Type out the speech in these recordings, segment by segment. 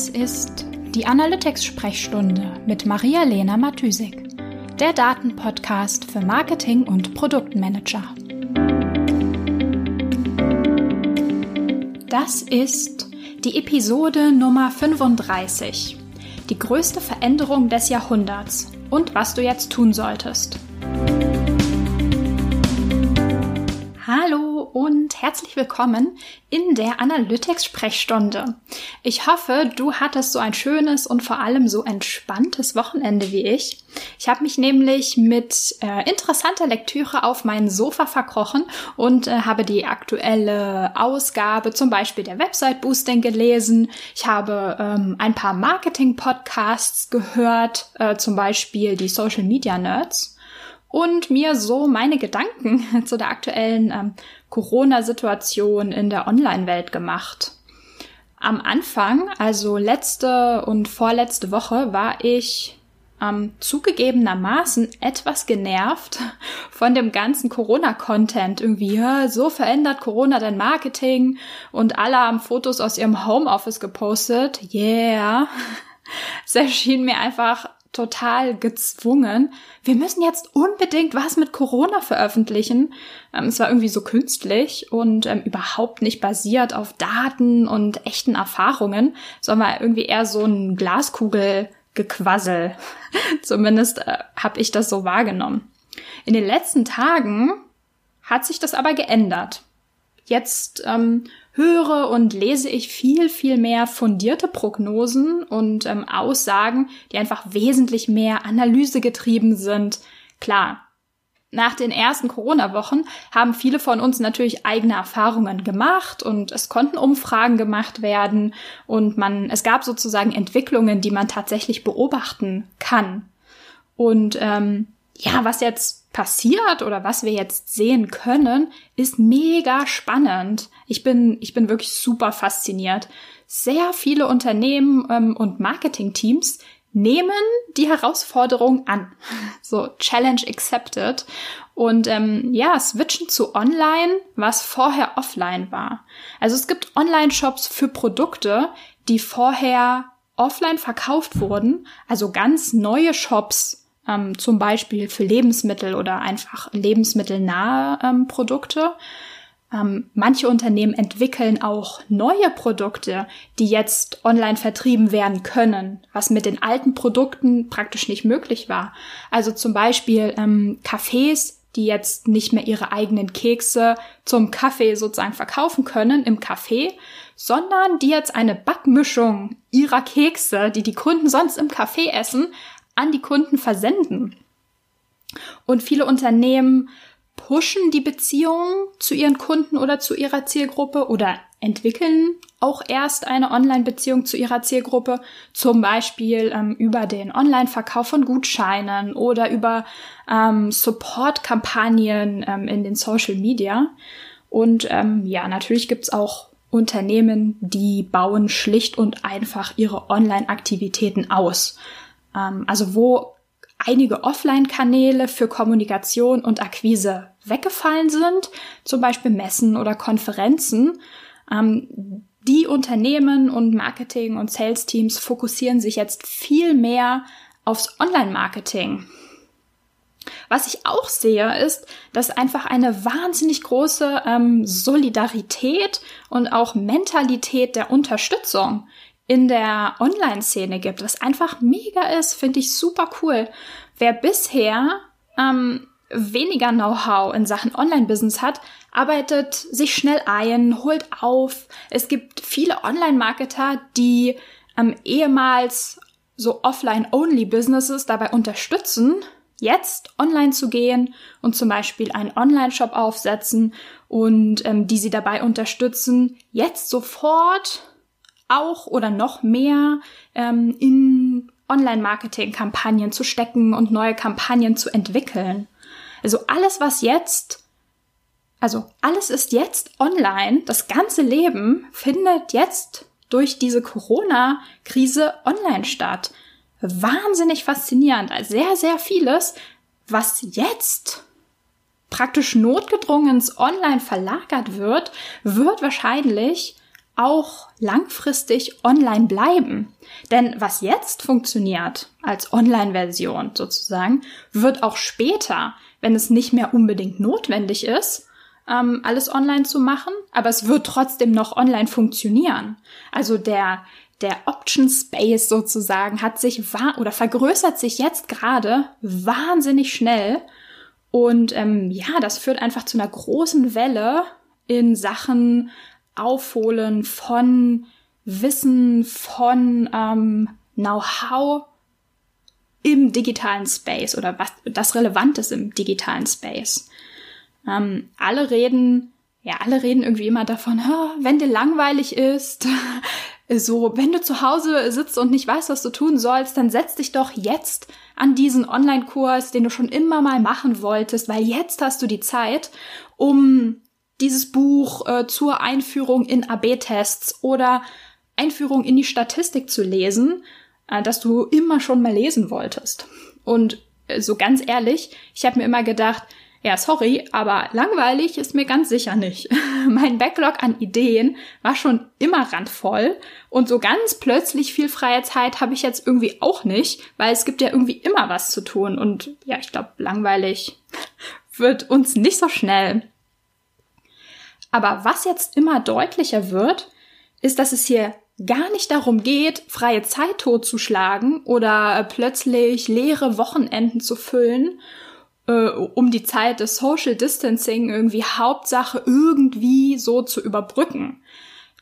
Das ist die Analytics-Sprechstunde mit Maria-Lena Matysik, der Datenpodcast für Marketing und Produktmanager. Das ist die Episode Nummer 35, die größte Veränderung des Jahrhunderts und was du jetzt tun solltest. Hallo und herzlich willkommen in der Analytics-Sprechstunde. Ich hoffe, du hattest so ein schönes und vor allem so entspanntes Wochenende wie ich. Ich habe mich nämlich mit äh, interessanter Lektüre auf mein Sofa verkrochen und äh, habe die aktuelle Ausgabe zum Beispiel der Website Boosting gelesen. Ich habe ähm, ein paar Marketing-Podcasts gehört, äh, zum Beispiel die Social Media Nerds und mir so meine Gedanken zu der aktuellen ähm, Corona-Situation in der Online-Welt gemacht. Am Anfang, also letzte und vorletzte Woche, war ich ähm, zugegebenermaßen etwas genervt von dem ganzen Corona-Content. Irgendwie, ja, so verändert Corona dein Marketing und alle haben Fotos aus ihrem Homeoffice gepostet. Yeah. Es erschien mir einfach total gezwungen. Wir müssen jetzt unbedingt was mit Corona veröffentlichen. Ähm, es war irgendwie so künstlich und ähm, überhaupt nicht basiert auf Daten und echten Erfahrungen, sondern irgendwie eher so ein Glaskugelgequassel. Zumindest äh, habe ich das so wahrgenommen. In den letzten Tagen hat sich das aber geändert. Jetzt ähm, höre und lese ich viel, viel mehr fundierte Prognosen und ähm, Aussagen, die einfach wesentlich mehr analysegetrieben sind. Klar, nach den ersten Corona-Wochen haben viele von uns natürlich eigene Erfahrungen gemacht und es konnten Umfragen gemacht werden und man, es gab sozusagen Entwicklungen, die man tatsächlich beobachten kann. Und ähm, ja, was jetzt passiert oder was wir jetzt sehen können, ist mega spannend. Ich bin, ich bin wirklich super fasziniert. Sehr viele Unternehmen ähm, und Marketingteams nehmen die Herausforderung an. So, Challenge accepted. Und ähm, ja, switchen zu Online, was vorher offline war. Also es gibt Online-Shops für Produkte, die vorher offline verkauft wurden, also ganz neue Shops ähm, zum Beispiel für Lebensmittel oder einfach lebensmittelnahe ähm, Produkte. Ähm, manche Unternehmen entwickeln auch neue Produkte, die jetzt online vertrieben werden können, was mit den alten Produkten praktisch nicht möglich war. Also zum Beispiel ähm, Cafés, die jetzt nicht mehr ihre eigenen Kekse zum Kaffee sozusagen verkaufen können im Café, sondern die jetzt eine Backmischung ihrer Kekse, die die Kunden sonst im Café essen, an die Kunden versenden. Und viele Unternehmen pushen die Beziehung zu ihren Kunden oder zu ihrer Zielgruppe oder entwickeln auch erst eine Online-Beziehung zu ihrer Zielgruppe, zum Beispiel ähm, über den Online-Verkauf von Gutscheinen oder über ähm, Support-Kampagnen ähm, in den Social Media. Und ähm, ja, natürlich gibt's auch Unternehmen, die bauen schlicht und einfach ihre Online-Aktivitäten aus. Ähm, also wo einige Offline-Kanäle für Kommunikation und Akquise weggefallen sind, zum Beispiel Messen oder Konferenzen. Ähm, die Unternehmen und Marketing- und Sales-Teams fokussieren sich jetzt viel mehr aufs Online-Marketing. Was ich auch sehe, ist, dass einfach eine wahnsinnig große ähm, Solidarität und auch Mentalität der Unterstützung in der Online-Szene gibt, was einfach mega ist, finde ich super cool. Wer bisher ähm, weniger Know-how in Sachen Online-Business hat, arbeitet sich schnell ein, holt auf. Es gibt viele Online-Marketer, die ähm, ehemals so Offline-Only-Businesses dabei unterstützen, jetzt online zu gehen und zum Beispiel einen Online-Shop aufsetzen und ähm, die sie dabei unterstützen, jetzt sofort auch oder noch mehr ähm, in Online-Marketing-Kampagnen zu stecken und neue Kampagnen zu entwickeln. Also alles, was jetzt, also alles ist jetzt online. Das ganze Leben findet jetzt durch diese Corona-Krise online statt. Wahnsinnig faszinierend. Sehr, sehr vieles, was jetzt praktisch notgedrungen ins Online verlagert wird, wird wahrscheinlich auch langfristig online bleiben. Denn was jetzt funktioniert als Online-Version sozusagen, wird auch später, wenn es nicht mehr unbedingt notwendig ist, ähm, alles online zu machen, aber es wird trotzdem noch online funktionieren. Also der, der Option Space sozusagen hat sich oder vergrößert sich jetzt gerade wahnsinnig schnell. Und ähm, ja, das führt einfach zu einer großen Welle in Sachen Aufholen von Wissen, von ähm, Know-how im digitalen Space oder was das Relevantes im digitalen Space. Ähm, alle reden, ja, alle reden irgendwie immer davon, wenn dir langweilig ist, so, wenn du zu Hause sitzt und nicht weißt, was du tun sollst, dann setz dich doch jetzt an diesen Online-Kurs, den du schon immer mal machen wolltest, weil jetzt hast du die Zeit, um dieses Buch äh, zur Einführung in AB-Tests oder Einführung in die Statistik zu lesen, äh, das du immer schon mal lesen wolltest. Und äh, so ganz ehrlich, ich habe mir immer gedacht, ja, sorry, aber langweilig ist mir ganz sicher nicht. mein Backlog an Ideen war schon immer randvoll und so ganz plötzlich viel freie Zeit habe ich jetzt irgendwie auch nicht, weil es gibt ja irgendwie immer was zu tun und ja, ich glaube, langweilig wird uns nicht so schnell. Aber was jetzt immer deutlicher wird, ist, dass es hier gar nicht darum geht, freie Zeit totzuschlagen oder plötzlich leere Wochenenden zu füllen äh, um die Zeit des Social Distancing irgendwie Hauptsache irgendwie so zu überbrücken.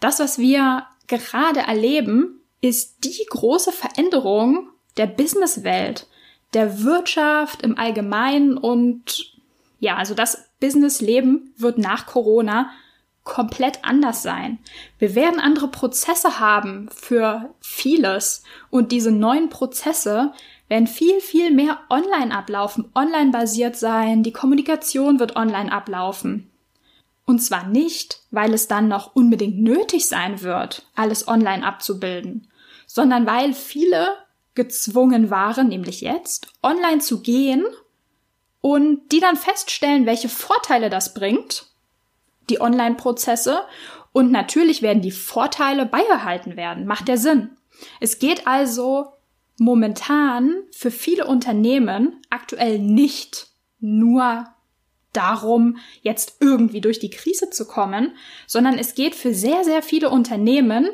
Das, was wir gerade erleben, ist die große Veränderung der Businesswelt, der Wirtschaft im Allgemeinen und ja, also das Businessleben wird nach Corona komplett anders sein. Wir werden andere Prozesse haben für vieles und diese neuen Prozesse werden viel, viel mehr online ablaufen, online basiert sein, die Kommunikation wird online ablaufen. Und zwar nicht, weil es dann noch unbedingt nötig sein wird, alles online abzubilden, sondern weil viele gezwungen waren, nämlich jetzt, online zu gehen und die dann feststellen, welche Vorteile das bringt, die Online-Prozesse, und natürlich werden die Vorteile beibehalten werden. Macht der Sinn. Es geht also momentan für viele Unternehmen aktuell nicht nur darum, jetzt irgendwie durch die Krise zu kommen, sondern es geht für sehr, sehr viele Unternehmen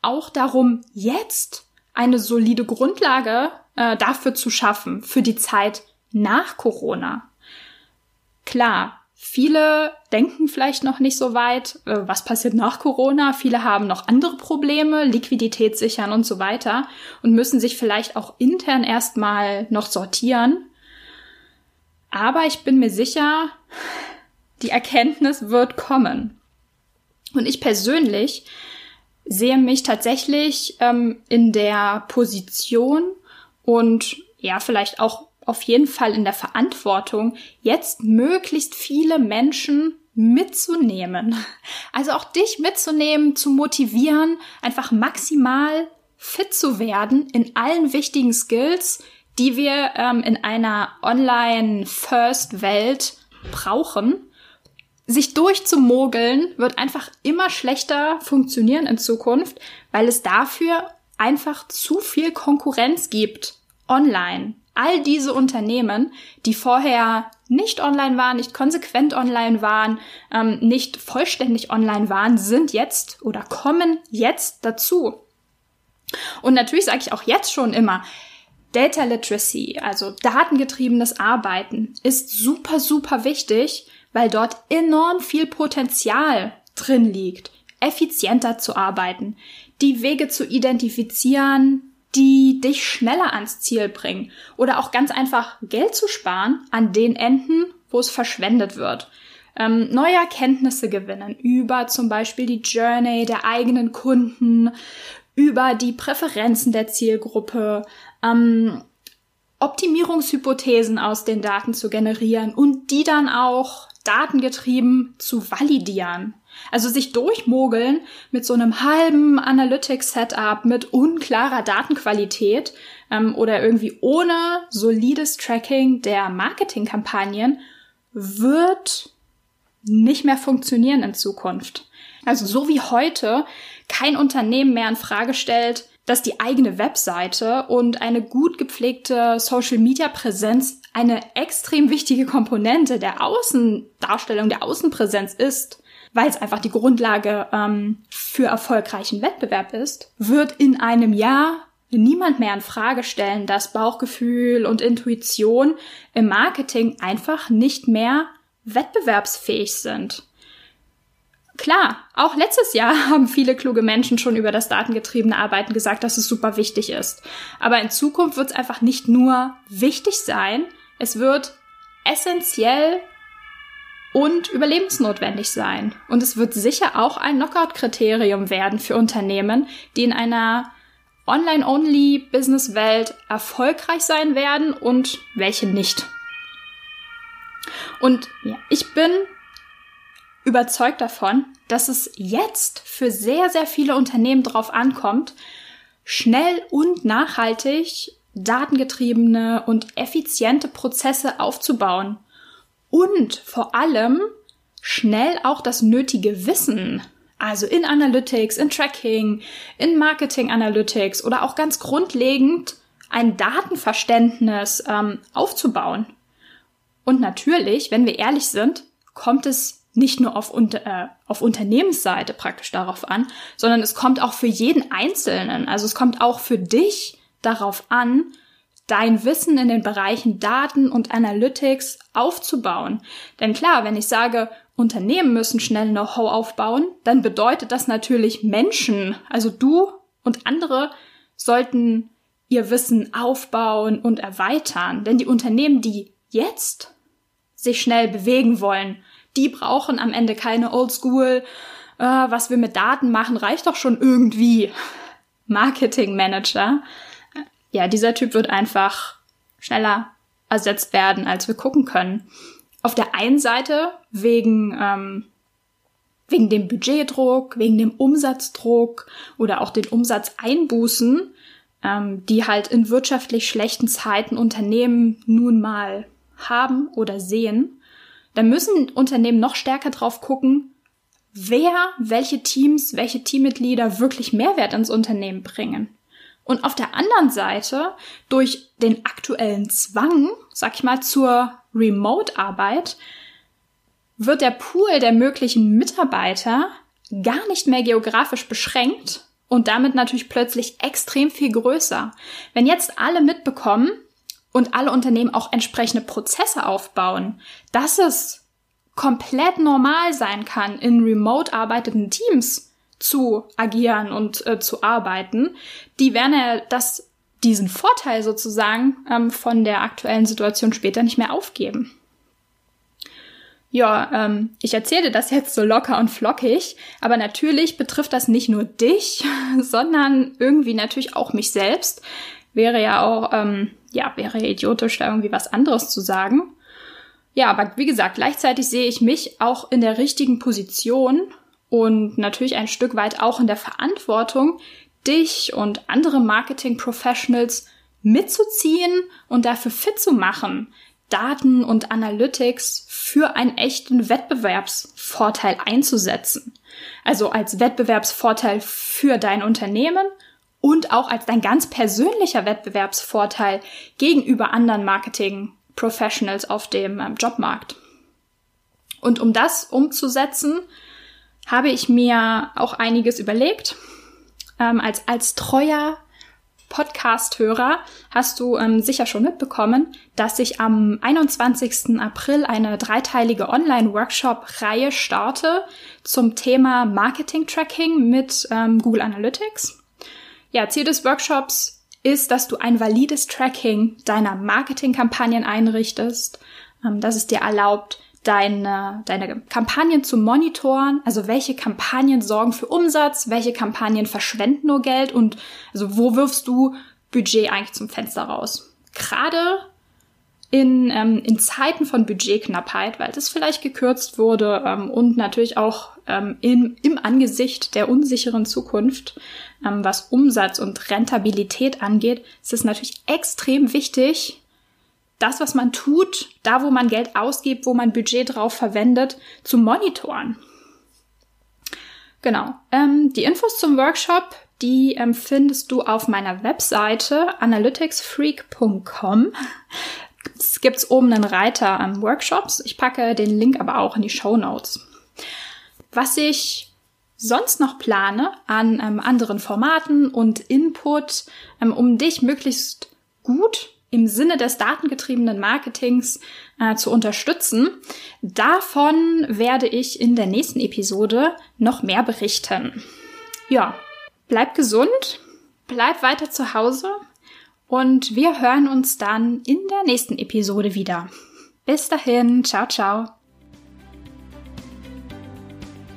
auch darum, jetzt eine solide Grundlage äh, dafür zu schaffen, für die Zeit nach Corona. Klar, Viele denken vielleicht noch nicht so weit, äh, was passiert nach Corona. Viele haben noch andere Probleme, Liquidität sichern und so weiter und müssen sich vielleicht auch intern erstmal noch sortieren. Aber ich bin mir sicher, die Erkenntnis wird kommen. Und ich persönlich sehe mich tatsächlich ähm, in der Position und ja, vielleicht auch auf jeden Fall in der Verantwortung, jetzt möglichst viele Menschen mitzunehmen. Also auch dich mitzunehmen, zu motivieren, einfach maximal fit zu werden in allen wichtigen Skills, die wir ähm, in einer Online-First-Welt brauchen. Sich durchzumogeln wird einfach immer schlechter funktionieren in Zukunft, weil es dafür einfach zu viel Konkurrenz gibt online all diese Unternehmen, die vorher nicht online waren, nicht konsequent online waren, ähm, nicht vollständig online waren, sind jetzt oder kommen jetzt dazu. Und natürlich sage ich auch jetzt schon immer, Data Literacy, also datengetriebenes Arbeiten, ist super, super wichtig, weil dort enorm viel Potenzial drin liegt, effizienter zu arbeiten, die Wege zu identifizieren, die dich schneller ans Ziel bringen oder auch ganz einfach Geld zu sparen an den Enden, wo es verschwendet wird. Ähm, neue Erkenntnisse gewinnen über zum Beispiel die Journey der eigenen Kunden, über die Präferenzen der Zielgruppe, ähm, Optimierungshypothesen aus den Daten zu generieren und die dann auch datengetrieben zu validieren. Also sich durchmogeln mit so einem halben Analytics-Setup, mit unklarer Datenqualität ähm, oder irgendwie ohne solides Tracking der Marketingkampagnen wird nicht mehr funktionieren in Zukunft. Also so wie heute kein Unternehmen mehr in Frage stellt, dass die eigene Webseite und eine gut gepflegte Social-Media-Präsenz eine extrem wichtige Komponente der Außendarstellung, der Außenpräsenz ist, weil es einfach die Grundlage ähm, für erfolgreichen Wettbewerb ist, wird in einem Jahr niemand mehr in Frage stellen, dass Bauchgefühl und Intuition im Marketing einfach nicht mehr wettbewerbsfähig sind. Klar, auch letztes Jahr haben viele kluge Menschen schon über das datengetriebene Arbeiten gesagt, dass es super wichtig ist. Aber in Zukunft wird es einfach nicht nur wichtig sein, es wird essentiell und überlebensnotwendig sein. Und es wird sicher auch ein Knockout-Kriterium werden für Unternehmen, die in einer Online-Only-Business-Welt erfolgreich sein werden und welche nicht. Und ja, ich bin überzeugt davon, dass es jetzt für sehr, sehr viele Unternehmen darauf ankommt, schnell und nachhaltig datengetriebene und effiziente Prozesse aufzubauen und vor allem schnell auch das nötige Wissen, also in Analytics, in Tracking, in Marketing Analytics oder auch ganz grundlegend ein Datenverständnis ähm, aufzubauen. Und natürlich, wenn wir ehrlich sind, kommt es nicht nur auf, äh, auf Unternehmensseite praktisch darauf an, sondern es kommt auch für jeden Einzelnen, also es kommt auch für dich darauf an, dein Wissen in den Bereichen Daten und Analytics aufzubauen. Denn klar, wenn ich sage, Unternehmen müssen schnell Know-how aufbauen, dann bedeutet das natürlich Menschen, also du und andere sollten ihr Wissen aufbauen und erweitern. Denn die Unternehmen, die jetzt sich schnell bewegen wollen, die brauchen am Ende keine Oldschool, äh, was wir mit Daten machen, reicht doch schon irgendwie. Marketing Manager. Ja, dieser Typ wird einfach schneller ersetzt werden, als wir gucken können. Auf der einen Seite wegen, ähm, wegen dem Budgetdruck, wegen dem Umsatzdruck oder auch den Umsatzeinbußen, ähm, die halt in wirtschaftlich schlechten Zeiten Unternehmen nun mal haben oder sehen. Da müssen Unternehmen noch stärker drauf gucken, wer, welche Teams, welche Teammitglieder wirklich Mehrwert ins Unternehmen bringen. Und auf der anderen Seite, durch den aktuellen Zwang, sag ich mal, zur Remote-Arbeit, wird der Pool der möglichen Mitarbeiter gar nicht mehr geografisch beschränkt und damit natürlich plötzlich extrem viel größer. Wenn jetzt alle mitbekommen, und alle Unternehmen auch entsprechende Prozesse aufbauen, dass es komplett normal sein kann, in remote arbeitenden Teams zu agieren und äh, zu arbeiten, die werden ja das, diesen Vorteil sozusagen ähm, von der aktuellen Situation später nicht mehr aufgeben. Ja, ähm, ich erzähle das jetzt so locker und flockig, aber natürlich betrifft das nicht nur dich, sondern irgendwie natürlich auch mich selbst. Wäre ja auch ähm, ja, wäre idiotisch, da irgendwie was anderes zu sagen. Ja, aber wie gesagt, gleichzeitig sehe ich mich auch in der richtigen Position und natürlich ein Stück weit auch in der Verantwortung, dich und andere Marketing-Professionals mitzuziehen und dafür fit zu machen, Daten und Analytics für einen echten Wettbewerbsvorteil einzusetzen. Also als Wettbewerbsvorteil für dein Unternehmen und auch als dein ganz persönlicher Wettbewerbsvorteil gegenüber anderen Marketing-Professionals auf dem ähm, Jobmarkt. Und um das umzusetzen, habe ich mir auch einiges überlegt. Ähm, als, als treuer Podcast-Hörer hast du ähm, sicher schon mitbekommen, dass ich am 21. April eine dreiteilige Online-Workshop-Reihe starte zum Thema Marketing-Tracking mit ähm, Google Analytics. Ja, Ziel des Workshops ist, dass du ein valides Tracking deiner Marketingkampagnen einrichtest, ähm, dass es dir erlaubt, deine, deine Kampagnen zu monitoren, also welche Kampagnen sorgen für Umsatz, welche Kampagnen verschwenden nur Geld und also wo wirfst du Budget eigentlich zum Fenster raus. Gerade in, ähm, in Zeiten von Budgetknappheit, weil das vielleicht gekürzt wurde ähm, und natürlich auch ähm, in, im Angesicht der unsicheren Zukunft, ähm, was Umsatz und Rentabilität angeht, ist es natürlich extrem wichtig, das, was man tut, da wo man Geld ausgibt, wo man Budget drauf verwendet, zu monitoren. Genau. Ähm, die Infos zum Workshop, die ähm, findest du auf meiner Webseite analyticsfreak.com. Es gibt oben einen Reiter ähm, Workshops. Ich packe den Link aber auch in die Show Notes. Was ich sonst noch plane an ähm, anderen Formaten und Input, ähm, um dich möglichst gut im Sinne des datengetriebenen Marketings äh, zu unterstützen. Davon werde ich in der nächsten Episode noch mehr berichten. Ja, bleib gesund, bleib weiter zu Hause und wir hören uns dann in der nächsten Episode wieder. Bis dahin, ciao, ciao.